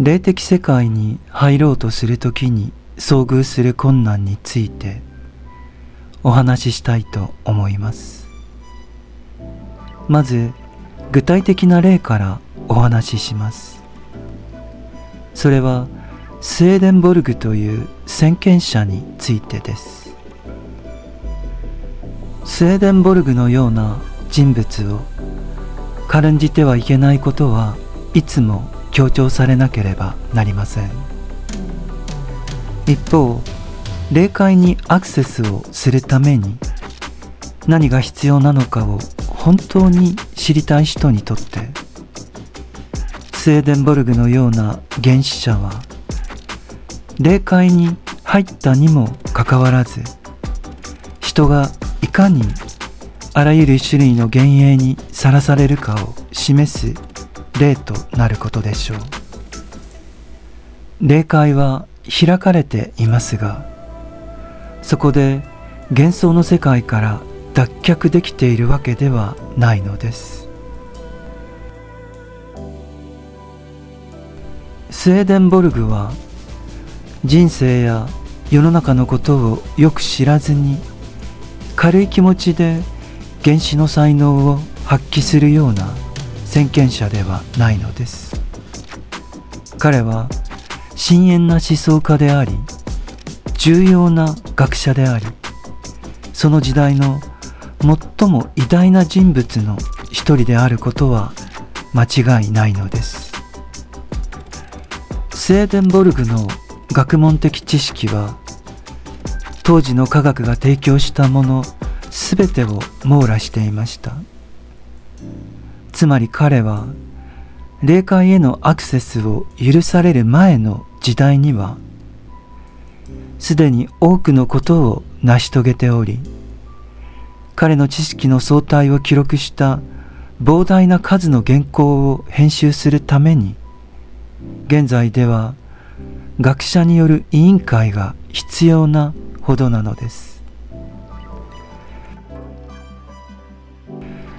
霊的世界に入ろうとするときに遭遇する困難についてお話ししたいと思います。まず具体的な例からお話しします。それはスウェーデンボルグという先見者についてです。スウェーデンボルグのような人物を軽んじてはいけないことはいつも強調されなければなりません。一方霊界にアクセスをするために何が必要なのかを本当に知りたい人にとってスウェーデンボルグのような原始者は霊界に入ったにもかかわらず人がいかにあらゆる種類の幻影にさらされるかを示す例となることでしょう。霊界は開かれていますがそこで幻想の世界から脱却できているわけではないのです。スウェーデンボルグは人生や世の中のことをよく知らずに軽い気持ちで原子の才能を発揮するような先見者ではないのです。彼は深遠な思想家であり重要な学者でありその時代の最も偉大な人物の一人であることは間違いないのです。スウェーデンボルグの学問的知識は当時の科学が提供したもの全てを網羅していました。つまり彼は霊界へのアクセスを許される前の時代にはすでに多くのことを成し遂げており彼の知識の総体を記録した膨大な数の原稿を編集するために現在では学者による委員会が必要なほどなのです。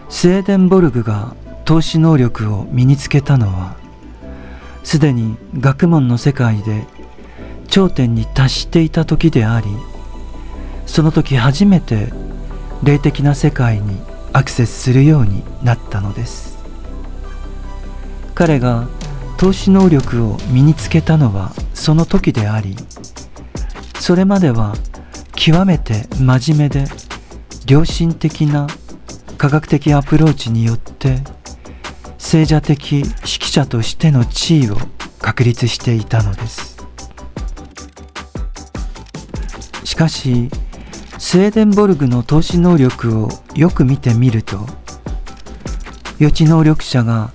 スウェーデンボルグが投資能力を身につけたのはすでに学問の世界で頂点に達していた時でありその時初めて霊的な世界にアクセスするようになったのです。彼が投資能力を身につけたのはその時でありそれまでは極めて真面目で良心的な科学的アプローチによって聖者的指揮者としての地位を確立していたのです。しかしスウェーデンボルグの投資能力をよく見てみると予知能力者が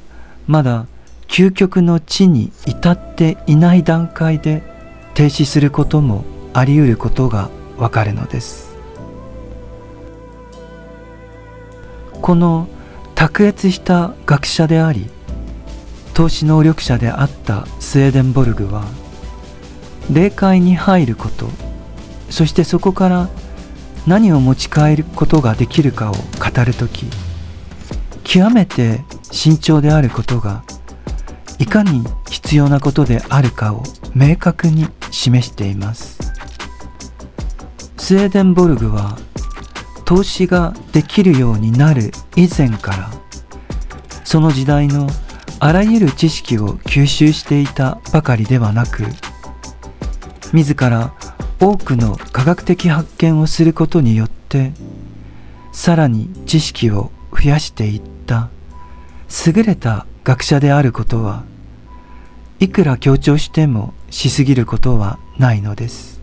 まだ究極の地に至っていない段階で停止することもあり得ることがわかるのです。この卓越した学者であり投資能力者であったスウェーデンボルグは霊界に入ることそしてそこから何を持ち帰ることができるかを語るとき極めて慎重であることがいかに必要なことであるかを明確に示しています。スウェーデンボルグは投資ができるようになる以前からその時代のあらゆる知識を吸収していたばかりではなく自ら多くの科学的発見をすることによってさらに知識を増やしていった優れた学者であることはいくら強調してもしすぎることはないのです。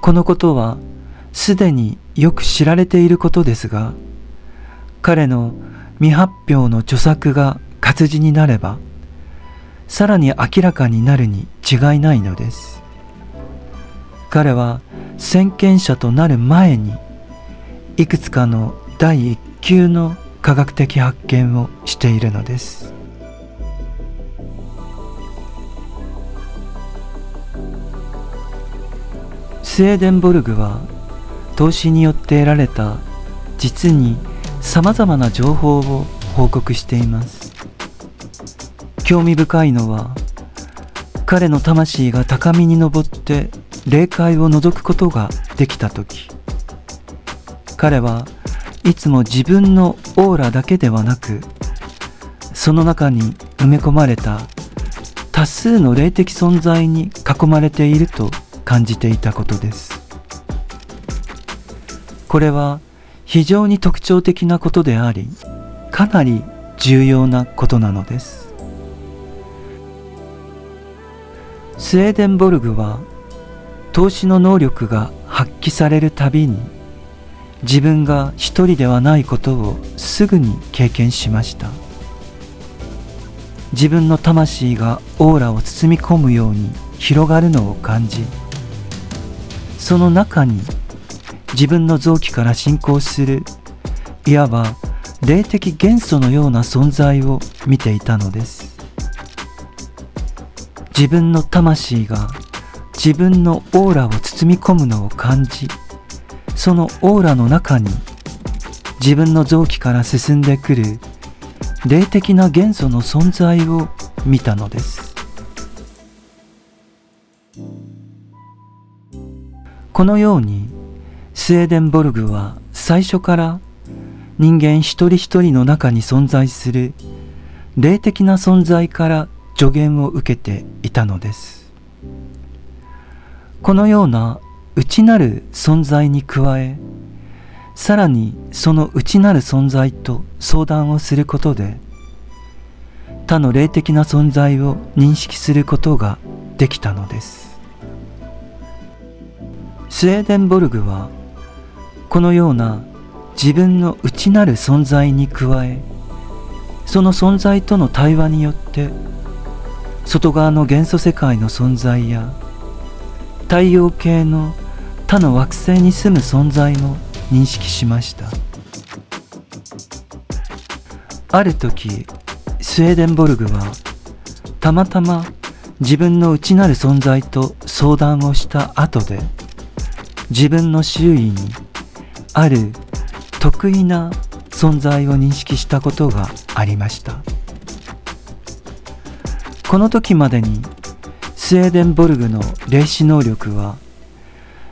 このことはすでによく知られていることですが彼の未発表の著作が活字になればさらに明らかになるに違いないのです。彼は先見者となる前にいくつかの第一級の科学的発見をしているのです。スウェーデンボルグは投資によって得られた実にさまざまな情報を報告しています。興味深いのは彼の魂が高みに登って霊界を覗くことができた時。彼はいつも自分のオーラだけではなくその中に埋め込まれた多数の霊的存在に囲まれていると感じていたことです。これは非常に特徴的なことでありかなり重要なことなのです。スウェーデンボルグは投資の能力が発揮されるたびに自分が一人ではないことをすぐに経験しました。自分の魂がオーラを包み込むように広がるのを感じその中に自分の臓器から進行するいわば霊的元素のような存在を見ていたのです。自分の魂が自分のオーラを包み込むのを感じそのオーラの中に自分の臓器から進んでくる霊的な元素の存在を見たのです。このようにスウェーデンボルグは最初から人間一人一人の中に存在する霊的な存在から助言を受けていたのです。このような内なる存在に加えさらにその内なる存在と相談をすることで他の霊的な存在を認識することができたのです。スウェーデンボルグはこのような自分の内なる存在に加えその存在との対話によって外側の元素世界の存在や太陽系の他の惑星に住む存在も認識しました。ある時スウェーデンボルグはたまたま自分の内なる存在と相談をした後で自分の周囲にある得意な存在を認識したことがありました。この時までにスウェーデンボルグの霊視能力は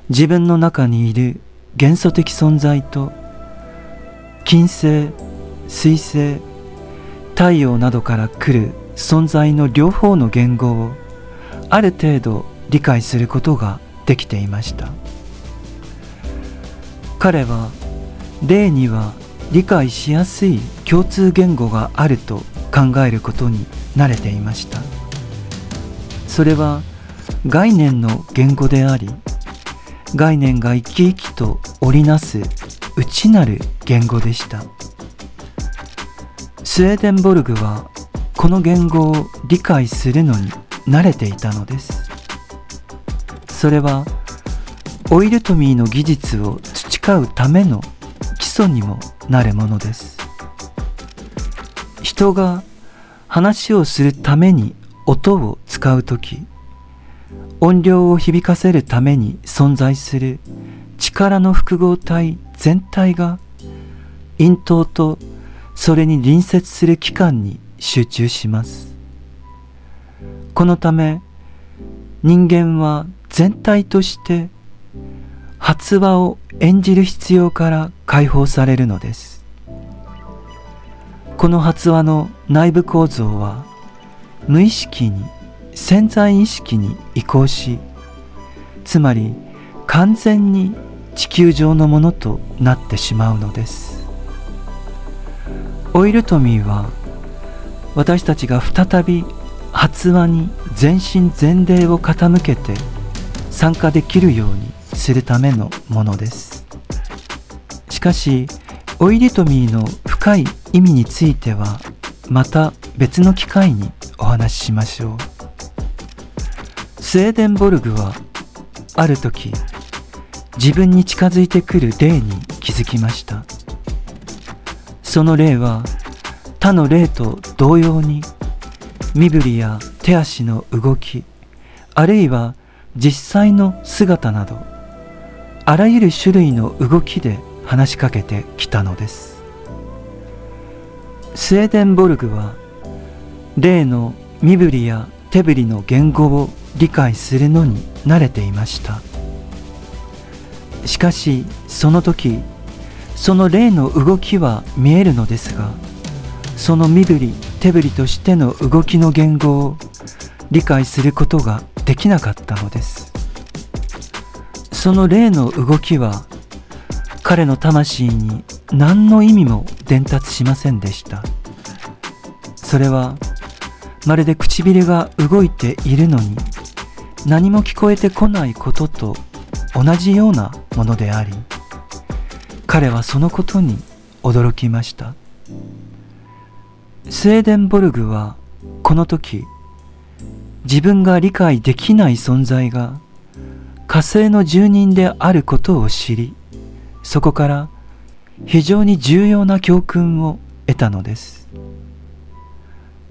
自分の中にいる元素的存在と金星水星太陽などから来る存在の両方の言語をある程度理解することができていました。彼は霊には理解しやすい共通言語があると考えることに慣れていました。それは概念の言語であり概念が生き生きと織りなす内なる言語でした。スウェーデンボルグはこの言語を理解するのに慣れていたのです。それはオイルトミーの技術をうための基礎にもなるものです。人が話をするために音を使う時音量を響かせるために存在する力の複合体全体が咽頭とそれに隣接する器官に集中します。このため人間は全体として発話を演じる必要から解放されるのです。この発話の内部構造は無意識に潜在意識に移行しつまり完全に地球上のものとなってしまうのです。オイルトミーは私たちが再び発話に全身全霊を傾けて参加できるようにするためのものです。しかしオイルトミーの深い意味についてはまた別の機会にお話ししましょう。スウェーデンボルグはある時自分に近づいてくる霊に気づきました。その霊は他の霊と同様に身振りや手足の動きあるいは実際の姿などあらゆる種類の動きで話しかけてきたのです。スウェーデンボルグは例の身振りや手振りの言語を理解するのに慣れていました。しかしその時その霊の動きは見えるのですがその身振り手振りとしての動きの言語を理解することができなかったのです。その霊の動きは彼の魂に何の意味も伝達しませんでした。それはまるで唇が動いているのに何も聞こえてこないことと同じようなものであり彼はそのことに驚きました。スウェーデンボルグはこの時自分が理解できない存在が火星の住人であることを知りそこから非常に重要な教訓を得たのです。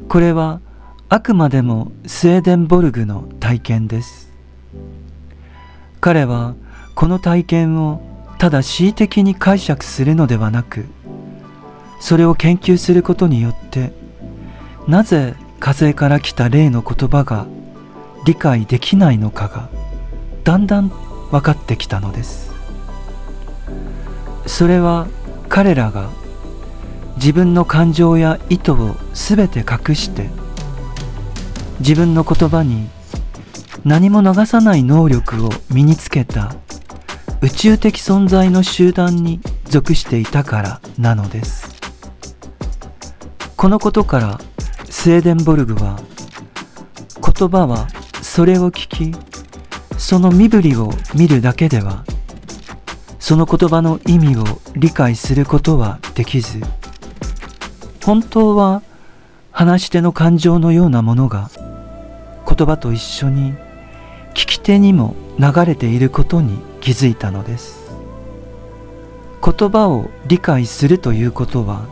これはあくまでもスウェーデンボルグの体験です。彼はこの体験をただ恣意的に解釈するのではなくそれを研究することによってなぜ火星から来た例の言葉が理解できないのかがだんだん分かってきたのです。それは彼らが自分の感情や意図を全て隠して自分の言葉に何も流さない能力を身につけた宇宙的存在の集団に属していたからなのです。このことからスウェーデンボルグは言葉はそれを聞きその身振りを見るだけではその言葉の意味を理解することはできず本当は話し手の感情のようなものが言葉と一緒に聞き手にも流れていることに気づいたのです。言葉を理解するということは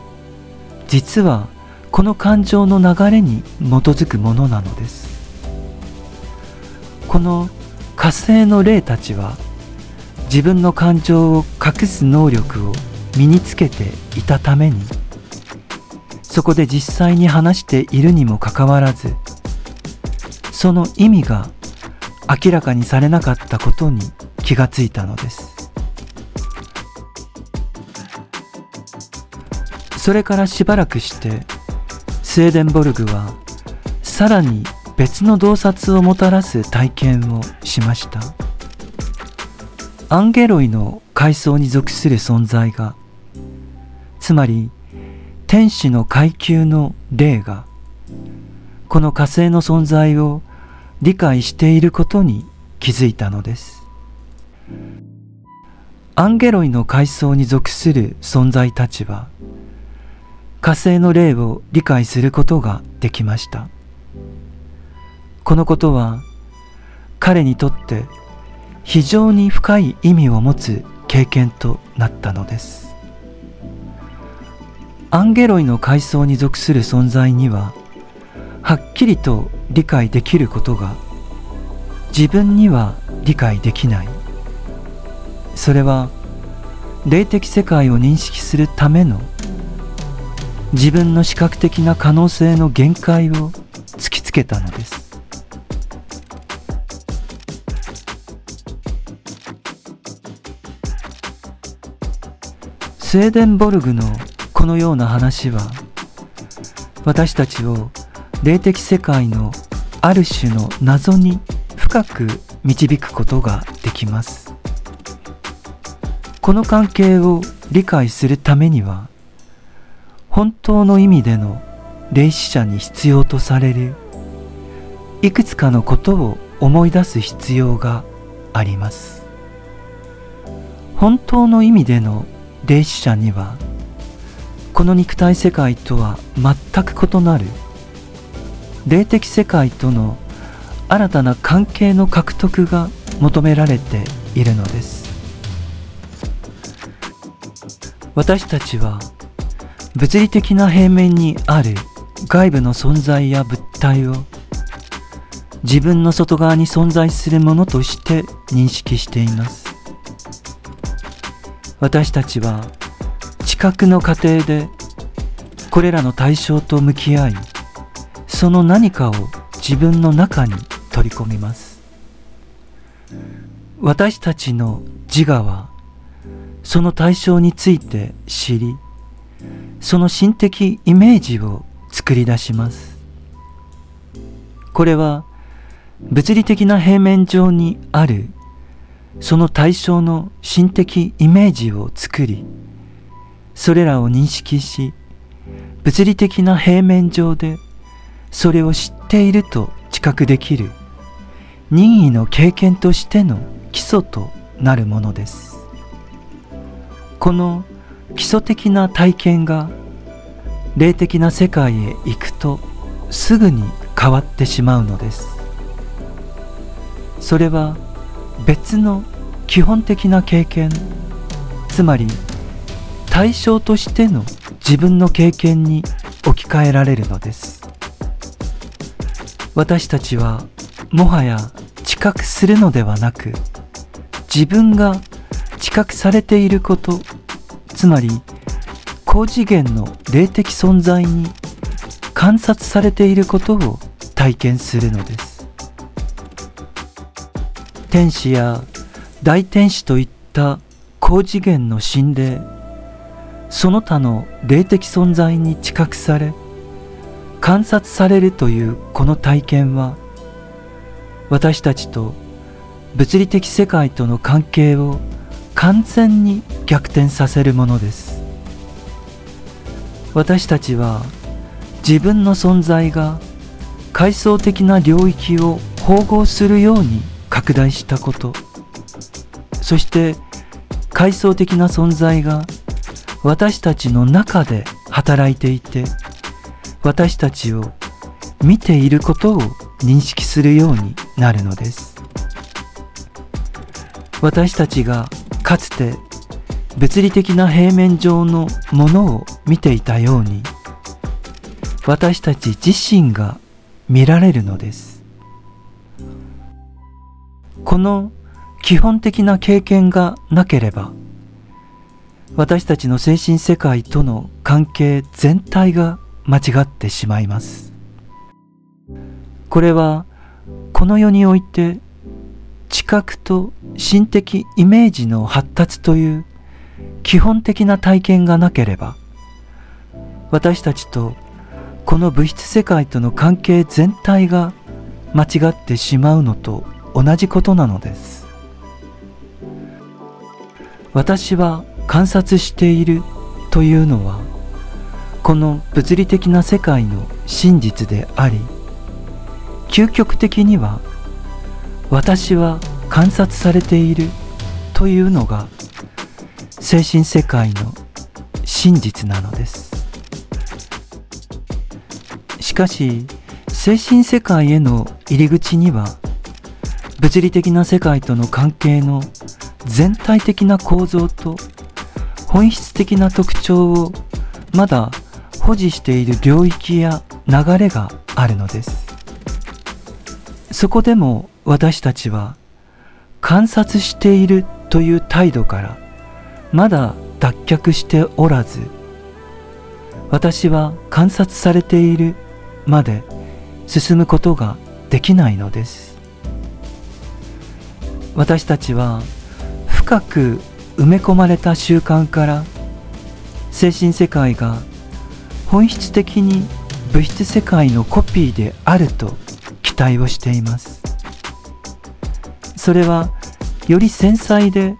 実はこの感情の流れに基づくものなのです。この火星の霊たちは自分の感情を隠す能力を身につけていたためにそこで実際に話しているにもかかわらずその意味が明らかにされなかったことに気がついたのです。それからしばらくしてスウェーデンボルグはさらに別の洞察をもたらす体験をしました。アンゲロイの階層に属する存在がつまり天使の階級の霊がこの火星の存在を理解していることに気づいたのです。アンゲロイの階層に属する存在たちは火星の霊を理解することができました。このことは彼にとって非常に深い意味を持つ経験となったのです。アンゲロイの階層に属する存在にははっきりと理解できることが自分には理解できない。それは霊的世界を認識するための自分の視覚的な可能性の限界を突きつけたのです。スウェーデンボルグのこのような話は私たちを霊的世界のある種の謎に深く導くことができます。この関係を理解するためには本当の意味での霊視者に必要とされるいくつかのことを思い出す必要があります。本当の意味での霊視者にはこの肉体世界とは全く異なる。霊的世界との新たな関係の獲得が求められているのです。私たちは物理的な平面にある外部の存在や物体を自分の外側に存在するものとして認識しています。私たちは知覚の過程でこれらの対象と向き合いその何かを自分の中に取り込みます。私たちの自我はその対象について知りその心的イメージを作り出します。これは物理的な平面上にあるその対象の心的イメージを作りそれらを認識し物理的な平面上でそれを知っていると知覚できる任意の経験としての基礎となるものです。この基礎的な体験が霊的な世界へ行くとすぐに変わってしまうのです。それは別の基本的な経験つまり対象としての自分の経験に置き換えられるのです。私たちはもはや知覚するのではなく自分が知覚されていることつまり高次元の霊的存在に観察されていることを体験するのです。天使や大天使といった高次元の心霊その他の霊的存在に知覚され観察されるというこの体験は私たちと物理的世界との関係を完全に逆転させるものです。私たちは自分の存在が階層的な領域を包合するように拡大したこと。そして階層的な存在が私たちの中で働いていて私たちを見ていることを認識するようになるのです。私たちがかつて物理的な平面上のものを見ていたように私たち自身が見られるのです。この基本的な経験がなければ私たちの精神世界との関係全体が間違ってしまいます。これはこの世において知覚と心的イメージの発達という基本的な体験がなければ私たちとこの物質世界との関係全体が間違ってしまうのと同じことなのです。私は観察しているというのはこの物理的な世界の真実であり究極的には私は観察されているというのが精神世界の真実なのです。しかし精神世界への入り口には物理的な世界との関係の全体的な構造と本質的な特徴をまだ保持している領域や流れがあるのです。そこでも私たちは観察しているという態度からまだ脱却しておらず私は観察されているまで進むことができないのです。私たちは深く埋め込まれた習慣から精神世界が本質的に物質世界のコピーであると期待をしています。それはより繊細で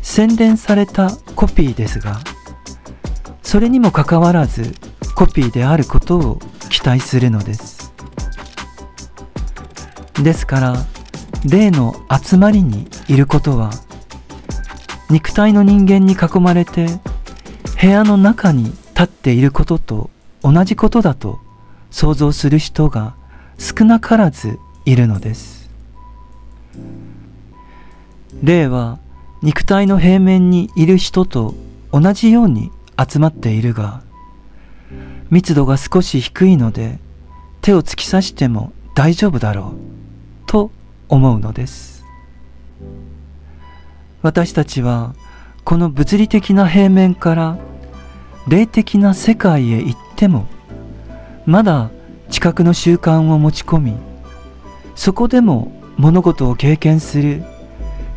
洗練されたコピーですがそれにもかかわらずコピーであることを期待するのです。ですから霊の集まりにいることは肉体の人間に囲まれて部屋の中に立っていることと同じことだと想像する人が少なからずいるのです。霊は肉体の平面にいる人と同じように集まっているが密度が少し低いので手を突き刺しても大丈夫だろう。思うのです。私たちはこの物理的な平面から霊的な世界へ行ってもまだ知覚の習慣を持ち込みそこでも物事を経験する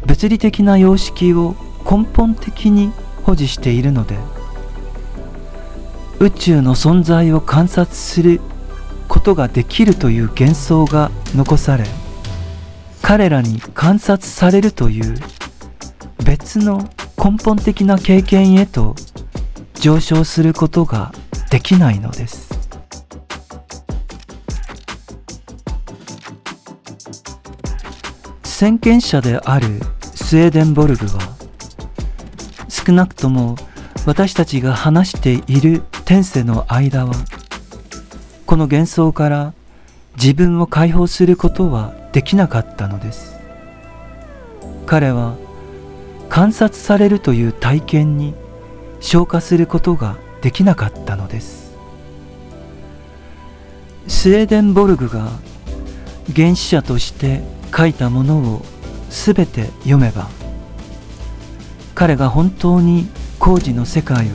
物理的な様式を根本的に保持しているので宇宙の存在を観察することができるという幻想が残され彼らに観察されるという別の根本的な経験へと上昇することができないのです。先見者であるスウェーデンボルグは少なくとも私たちが話している天世の間はこの幻想から自分を解放することはできなかったのです。彼は観察されるという体験に消化することができなかったのです。スウェーデンボルグが原始者として書いたものをすべて読めば彼が本当に工事の世界を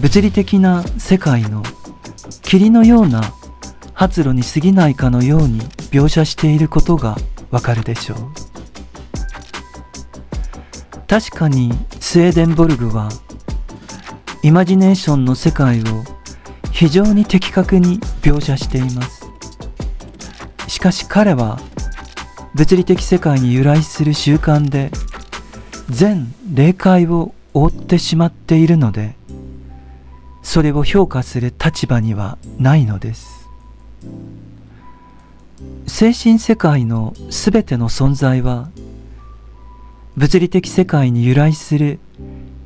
物理的な世界の霧のような発露に過ぎないかのように描写していることがわかるでしょう。確かにスウェーデンボルグはイマジネーションの世界を非常に的確に描写しています。しかし彼は物理的世界に由来する習慣で全霊界を覆ってしまっているのでそれを評価する立場にはないのです。精神世界のすべての存在は物理的世界に由来する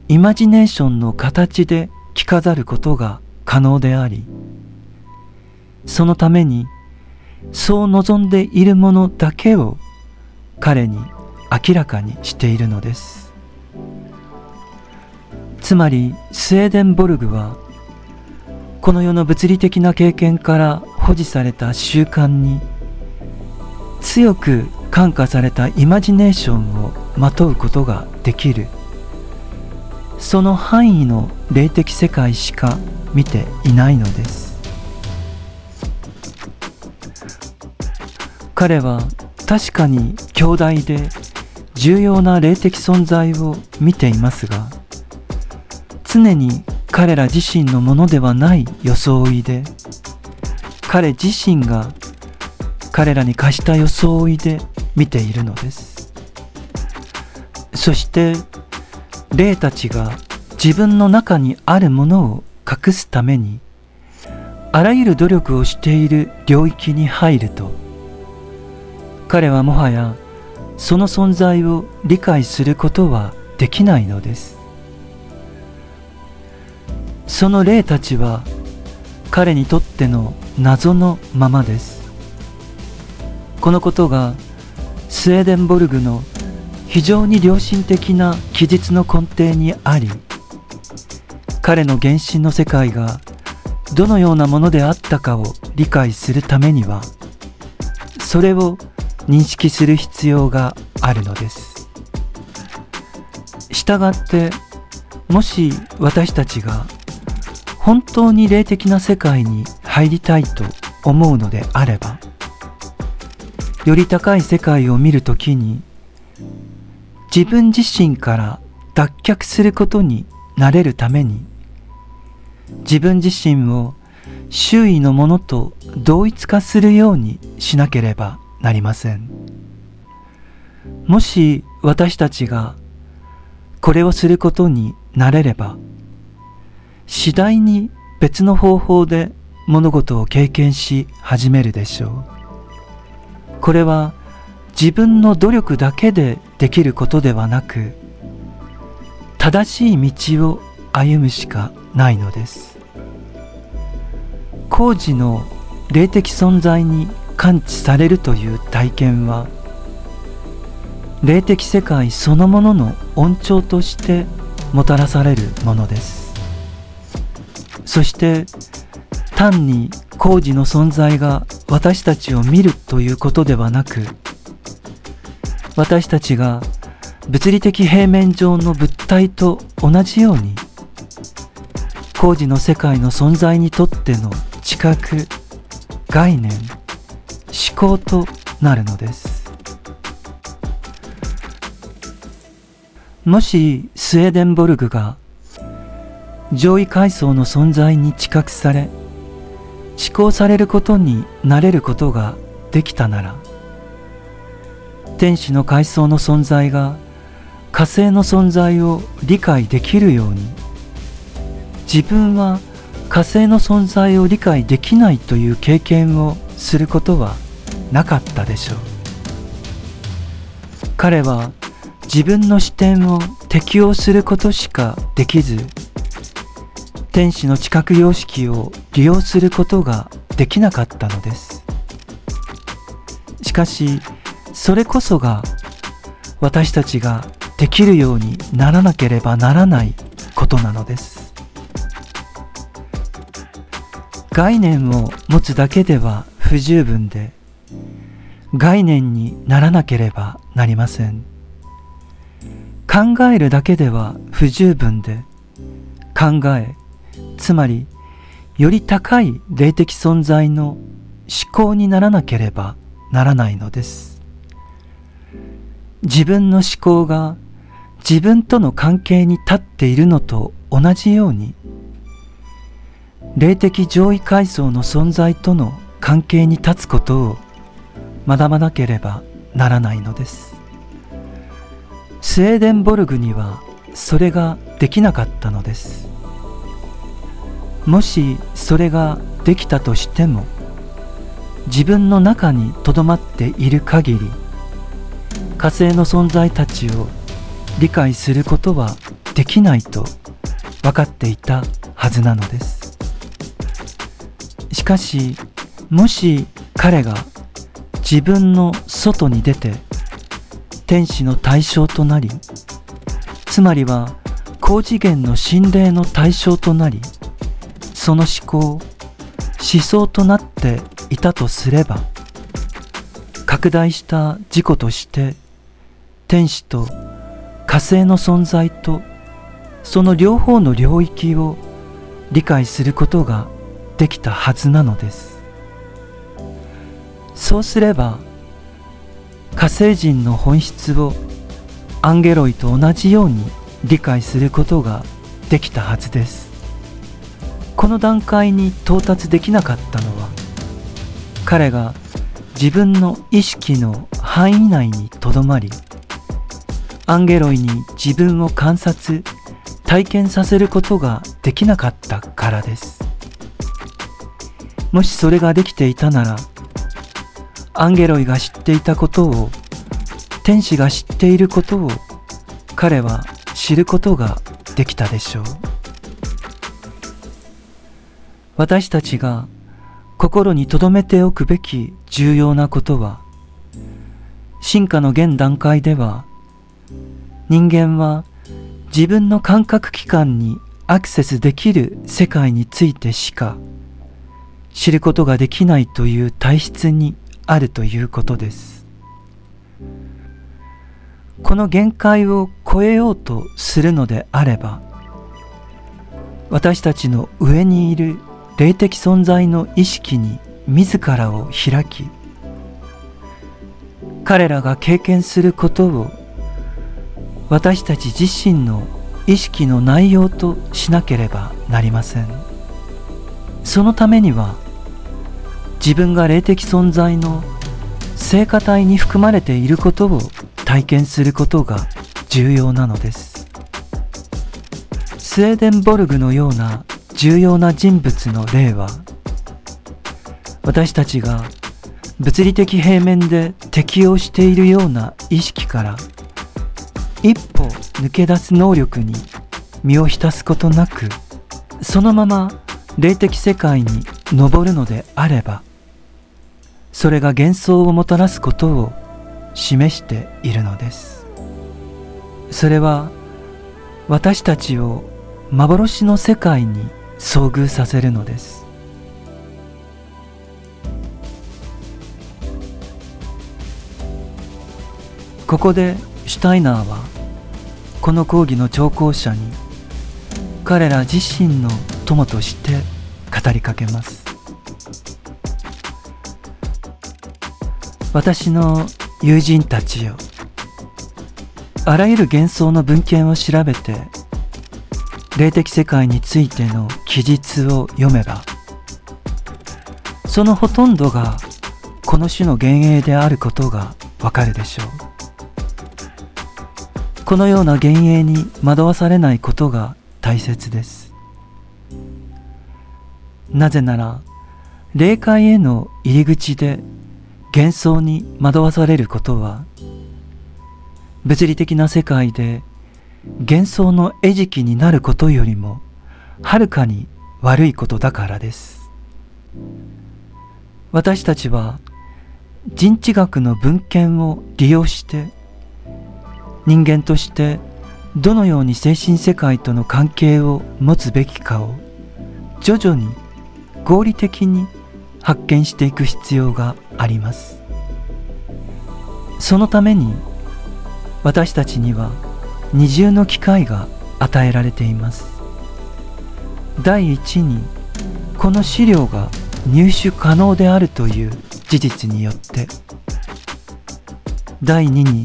イマジネーションの形で着飾ることが可能でありそのためにそう望んでいるものだけを彼に明らかにしているのです。つまりスウェーデンボルグはこの世の物理的な経験から保持された習慣に強く感化されたイマジネーションをまとうことができる。その範囲の霊的世界しか見ていないのです。彼は確かに強大で重要な霊的存在を見ていますが常に彼ら自身のものではない装いで彼自身が彼らに貸した装いで見ているのです。そして霊たちが自分の中にあるものを隠すためにあらゆる努力をしている領域に入ると彼はもはやその存在を理解することはできないのです。その霊たちは彼にとっての謎のままです。このことがスウェーデンボルグの非常に良心的な記述の根底にあり彼の原神の世界がどのようなものであったかを理解するためにはそれを認識する必要があるのです。したがってもし私たちが本当に霊的な世界に入りたいと思うのであればより高い世界を見るときに自分自身から脱却することになれるために自分自身を周囲のものと同一化するようにしなければなりません。もし私たちがこれをすることになれれば次第に別の方法で物事を経験し始めるでしょう。これは自分の努力だけでできることではなく正しい道を歩むしかないのです。工事の霊的存在に感知されるという体験は霊的世界そのものの恩寵としてもたらされるものです。そして単に工事の存在が私たちを見るということではなく私たちが物理的平面上の物体と同じように工事の世界の存在にとっての知覚概念思考となるのです。もしスウェーデンボルグが上位階層の存在に知覚され思考されることになれることができたなら天使の階層の存在が火星の存在を理解できるように自分は火星の存在を理解できないという経験をすることはなかったでしょう。彼は自分の視点を適応することしかできず天使の知覚様式を利用することができなかったのです。しかしそれこそが私たちができるようにならなければならないことなのです。概念を持つだけでは不十分で概念にならなければなりません。考えるだけでは不十分で考えつまりより高い霊的存在の思考にならなければならないのです。自分の思考が自分との関係に立っているのと同じように霊的上位階層の存在との関係に立つことを学ばなければならないのです。スウェーデンボルグにはそれができなかったのです。もしそれができたとしても自分の中にとどまっている限り火星の存在たちを理解することはできないと分かっていたはずなのです。しかしもし彼が自分の外に出て天使の対象となりつまりは高次元の心霊の対象となりその思考思想となっていたとすれば拡大した事故として天使と火星の存在とその両方の領域を理解することができたはずなのです。そうすれば火星人の本質をアンゲロイと同じように理解することができたはずです。この段階に到達できなかったのは彼が自分の意識の範囲内にとどまりアンゲロイに自分を観察体験させることができなかったからです。もしそれができていたならアンゲロイが知っていたことを天使が知っていることを彼は知ることができたでしょう。私たちが心に留めておくべき重要なことは進化の現段階では人間は自分の感覚器官にアクセスできる世界についてしか知ることができないという体質にあるということです。この限界を超えようとするのであれば私たちの上にいる霊的存在の意識に自らを開き彼らが経験することを私たち自身の意識の内容としなければなりません。そのためには自分が霊的存在の聖歌体に含まれていることを体験することが重要なのです。スウェーデンボルグのような重要な人物の例は私たちが物理的平面で適応しているような意識から一歩抜け出す能力に身を浸すことなくそのまま霊的世界に登るのであればそれが幻想をもたらすことを示しているのです。それは私たちを幻の世界に遭遇させるのです。ここでシュタイナーはこの講義の聴講者に彼ら自身の友として語りかけます。私の友人たちよあらゆる幻想の文献を調べて霊的世界についての記述を読めばそのほとんどがこの種の幻影であることがわかるでしょう。このような幻影に惑わされないことが大切です。なぜなら霊界への入り口で幻想に惑わされることは物理的な世界で幻想の餌食になることよりもはるかに悪いことだからです。私たちは人知学の文献を利用して人間としてどのように精神世界との関係を持つべきかを徐々に合理的に発見していく必要があります。そのために私たちには二重の機会が与えられています。第一にこの資料が入手可能であるという事実によって。第二に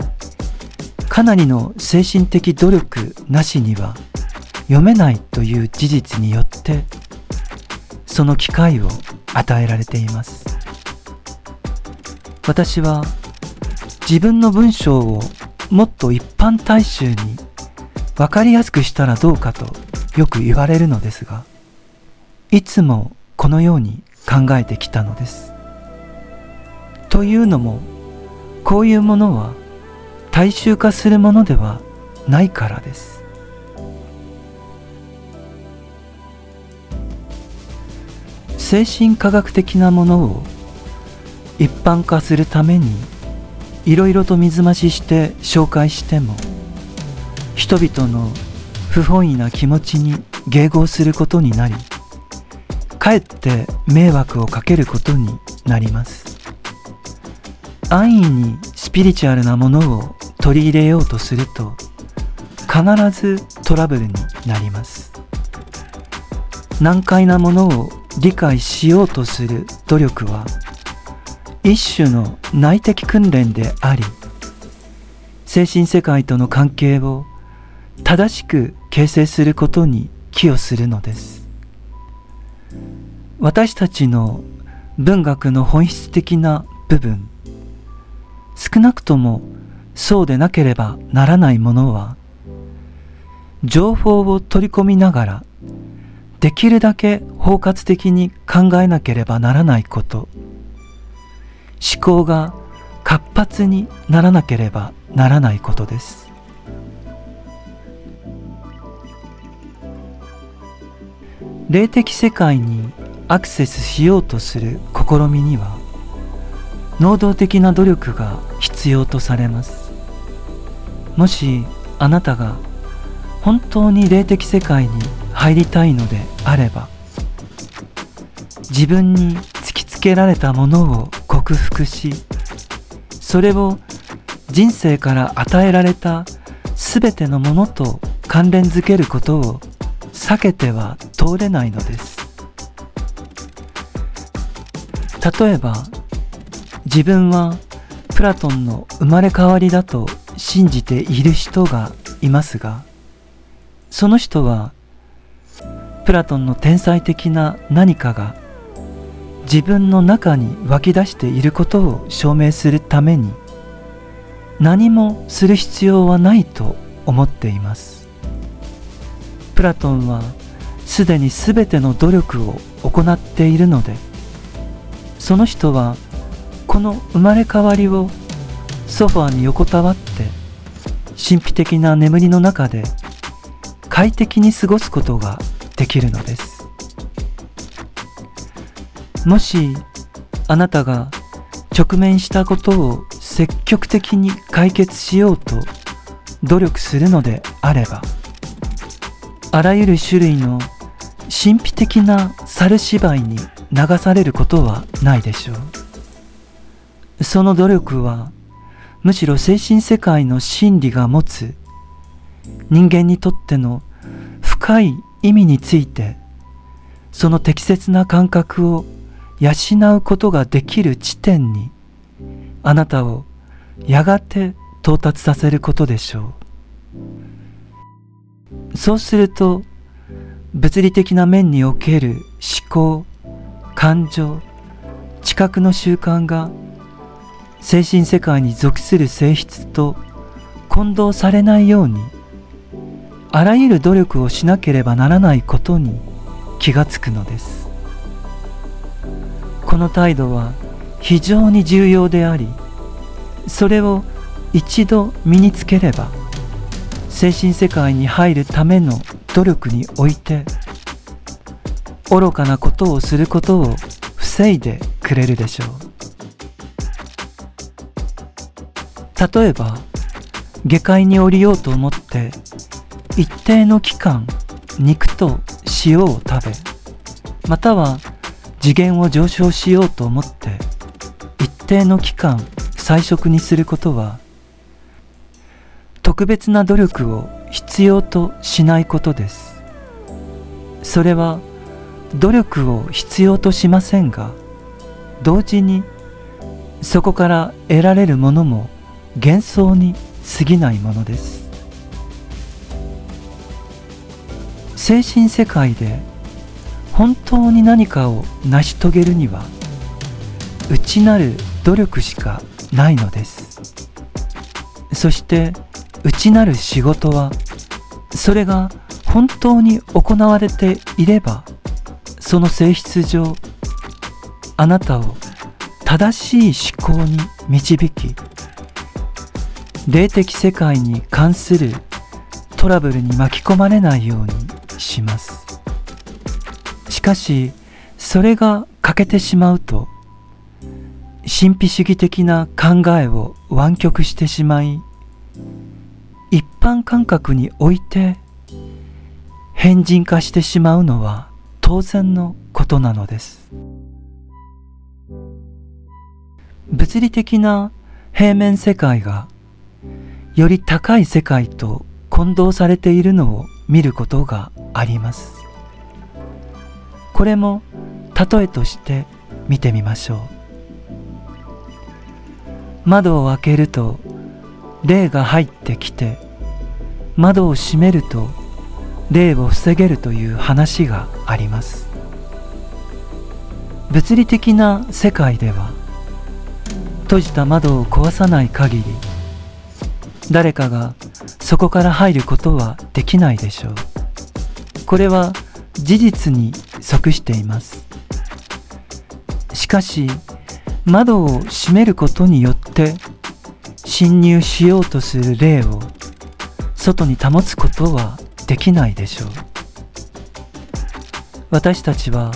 かなりの精神的努力なしには読めないという事実によってその機会を与えられています。私は自分の文章をもっと一般大衆に分かりやすくしたらどうかとよく言われるのですがいつもこのように考えてきたのです。というのもこういうものは大衆化するものではないからです。精神科学的なものを一般化するためにいろいろと水増しして紹介しても人々の不本意な気持ちに迎合することになりかえって迷惑をかけることになります。安易にスピリチュアルなものを取り入れようとすると必ずトラブルになります。難解なものを理解しようとする努力は一種の内的訓練であり精神世界との関係を正しく形成することに寄与するのです。私たちの文学の本質的な部分少なくともそうでなければならないものは情報を取り込みながらできるだけ包括的に考えなければならないこと。思考が活発にならなければならないことです。霊的世界にアクセスしようとする試みには能動的な努力が必要とされます。もしあなたが本当に霊的世界に入りたいのであれば自分に突きつけられたものを克服しそれを人生から与えられた全てのものと関連づけることを避けては通れないのです。例えば自分はプラトンの生まれ変わりだと信じている人がいますがその人はプラトンの天才的な何かが自分の中に湧き出していることを証明するために何もする必要はないと思っています。プラトンはすでに全ての努力を行っているのでその人はこの生まれ変わりをソファーに横たわって神秘的な眠りの中で快適に過ごすことができるのです。もしあなたが直面したことを積極的に解決しようと努力するのであればあらゆる種類の神秘的な猿芝居に流されることはないでしょう。その努力はむしろ精神世界の真理が持つ人間にとっての深い意味についてその適切な感覚を養うことができる地点にあなたをやがて到達させることでしょう。そうすると物理的な面における思考感情知覚の習慣が精神世界に属する性質と混同されないようにあらゆる努力をしなければならないことに気がつくのです。この態度は非常に重要でありそれを一度身につければ精神世界に入るための努力において愚かなことをすることを防いでくれるでしょう。例えば下界に降りようと思って一定の期間肉と塩を食べまたは次元を上昇しようと思って一定の期間菜食にすることは特別な努力を必要としないことです。それは努力を必要としませんが同時にそこから得られるものも幻想に過ぎないものです。精神世界で本当に何かを成し遂げるには内なる努力しかないのです。そして内なる仕事はそれが本当に行われていればその性質上あなたを正しい思考に導き霊的世界に関するトラブルに巻き込まれないようにします。しかしそれが欠けてしまうと神秘主義的な考えを湾曲してしまい一般感覚において変人化してしまうのは当然のことなのです。物理的な平面世界がより高い世界と混同されているのを見ることがあります。これも例えとして見てみましょう。窓を開けると霊が入ってきて窓を閉めると霊を防げるという話があります。物理的な世界では閉じた窓を壊さない限り誰かがそこから入ることはできないでしょう。これは事実に即しています。しかし窓を閉めることによって侵入しようとする霊を外に保つことはできないでしょう。私たちは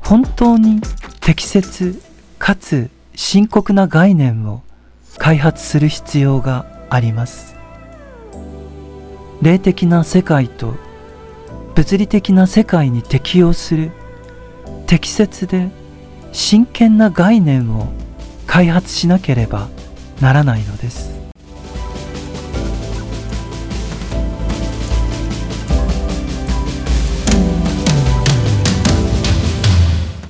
本当に適切かつ深刻な概念を開発する必要があります。霊的な世界と物理的な世界に適応する適切で真剣な概念を開発しなければならないのです。